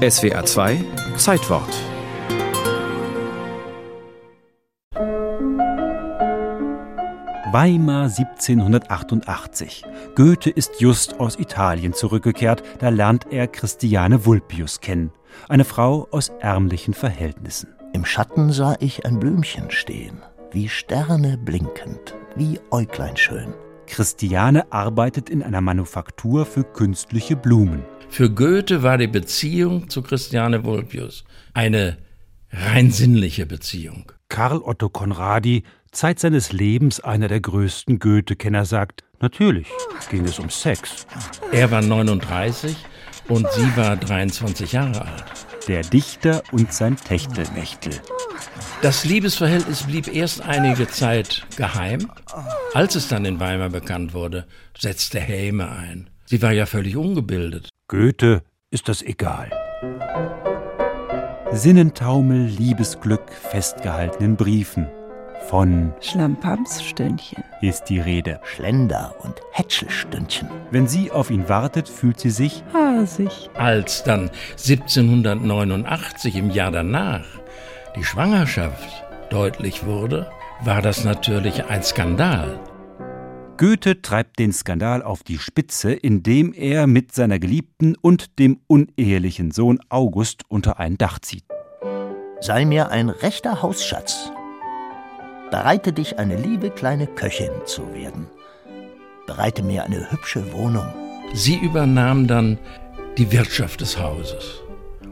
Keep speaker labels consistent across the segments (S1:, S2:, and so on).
S1: SWA 2 Zeitwort
S2: Weimar 1788. Goethe ist just aus Italien zurückgekehrt, da lernt er Christiane Vulpius kennen, eine Frau aus ärmlichen Verhältnissen.
S3: Im Schatten sah ich ein Blümchen stehen, wie Sterne blinkend, wie Äuglein schön.
S2: Christiane arbeitet in einer Manufaktur für künstliche Blumen.
S4: Für Goethe war die Beziehung zu Christiane Vulpius eine rein sinnliche Beziehung.
S2: Karl Otto Conradi, Zeit seines Lebens einer der größten Goethe-Kenner, sagt, natürlich ging es um Sex.
S4: Er war 39 und sie war 23 Jahre alt.
S2: Der Dichter und sein Techtelmechtel.
S4: Das Liebesverhältnis blieb erst einige Zeit geheim. Als es dann in Weimar bekannt wurde, setzte Häme ein. Sie war ja völlig ungebildet.
S2: Goethe ist das egal. Sinnentaumel, Liebesglück, festgehalten in Briefen. Von
S5: Schlampamsstündchen
S2: ist die Rede.
S3: Schlender und Hätschelstündchen.
S2: Wenn sie auf ihn wartet, fühlt sie sich
S5: hasig.
S4: Als dann 1789 im Jahr danach die Schwangerschaft deutlich wurde, war das natürlich ein Skandal.
S2: Goethe treibt den Skandal auf die Spitze, indem er mit seiner Geliebten und dem unehelichen Sohn August unter ein Dach zieht.
S3: Sei mir ein rechter Hausschatz. Bereite dich, eine liebe kleine Köchin zu werden. Bereite mir eine hübsche Wohnung.
S4: Sie übernahm dann die Wirtschaft des Hauses.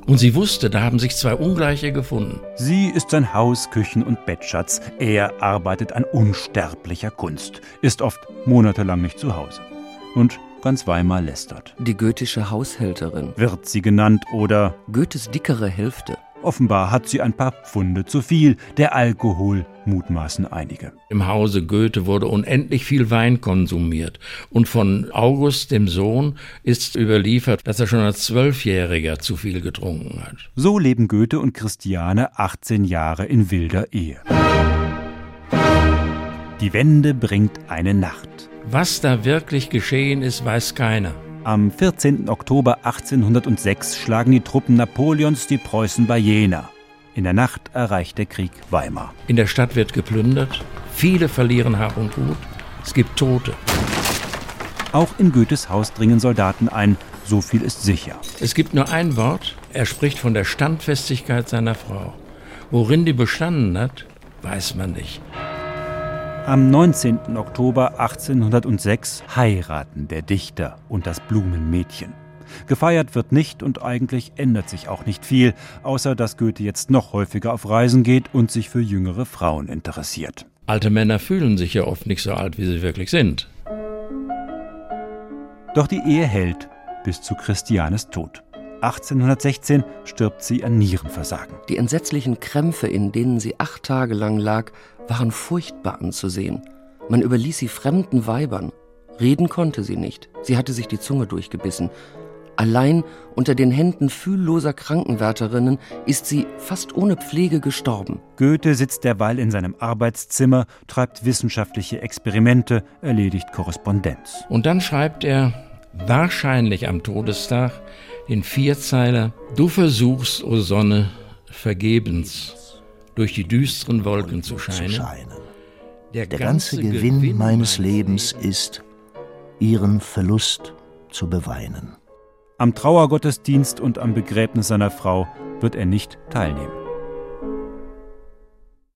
S4: Und sie wusste, da haben sich zwei Ungleiche gefunden.
S2: Sie ist sein Haus-, Küchen- und Bettschatz. Er arbeitet an unsterblicher Kunst, ist oft monatelang nicht zu Hause. Und ganz Weimar lästert.
S6: Die goethische Haushälterin.
S2: Wird sie genannt oder
S6: Goethes dickere Hälfte.
S2: Offenbar hat sie ein paar Pfunde zu viel. Der Alkohol mutmaßen einige.
S4: Im Hause Goethe wurde unendlich viel Wein konsumiert. Und von August, dem Sohn, ist überliefert, dass er schon als Zwölfjähriger zu viel getrunken hat.
S2: So leben Goethe und Christiane 18 Jahre in wilder Ehe. Die Wende bringt eine Nacht.
S4: Was da wirklich geschehen ist, weiß keiner.
S2: Am 14. Oktober 1806 schlagen die Truppen Napoleons die Preußen bei Jena. In der Nacht erreicht der Krieg Weimar.
S4: In der Stadt wird geplündert, viele verlieren Hab und Gut, es gibt Tote.
S2: Auch in Goethes Haus dringen Soldaten ein, so viel ist sicher.
S4: Es gibt nur ein Wort, er spricht von der Standfestigkeit seiner Frau. Worin die bestanden hat, weiß man nicht.
S2: Am 19. Oktober 1806 heiraten der Dichter und das Blumenmädchen. Gefeiert wird nicht und eigentlich ändert sich auch nicht viel, außer dass Goethe jetzt noch häufiger auf Reisen geht und sich für jüngere Frauen interessiert.
S4: Alte Männer fühlen sich ja oft nicht so alt, wie sie wirklich sind.
S2: Doch die Ehe hält bis zu Christianes Tod. 1816 stirbt sie an Nierenversagen.
S6: Die entsetzlichen Krämpfe, in denen sie acht Tage lang lag, waren furchtbar anzusehen. Man überließ sie fremden Weibern. Reden konnte sie nicht. Sie hatte sich die Zunge durchgebissen. Allein unter den Händen fühlloser Krankenwärterinnen ist sie fast ohne Pflege gestorben.
S2: Goethe sitzt derweil in seinem Arbeitszimmer, treibt wissenschaftliche Experimente, erledigt Korrespondenz.
S4: Und dann schreibt er, wahrscheinlich am Todestag, den Vierzeiler, Du versuchst, o Sonne, vergebens durch die düsteren Wolken zu scheinen.
S3: Zu scheinen. Der, Der ganze, ganze Gewinn, Gewinn meines Lebens ist, ihren Verlust zu beweinen.
S2: Am Trauergottesdienst und am Begräbnis seiner Frau wird er nicht teilnehmen.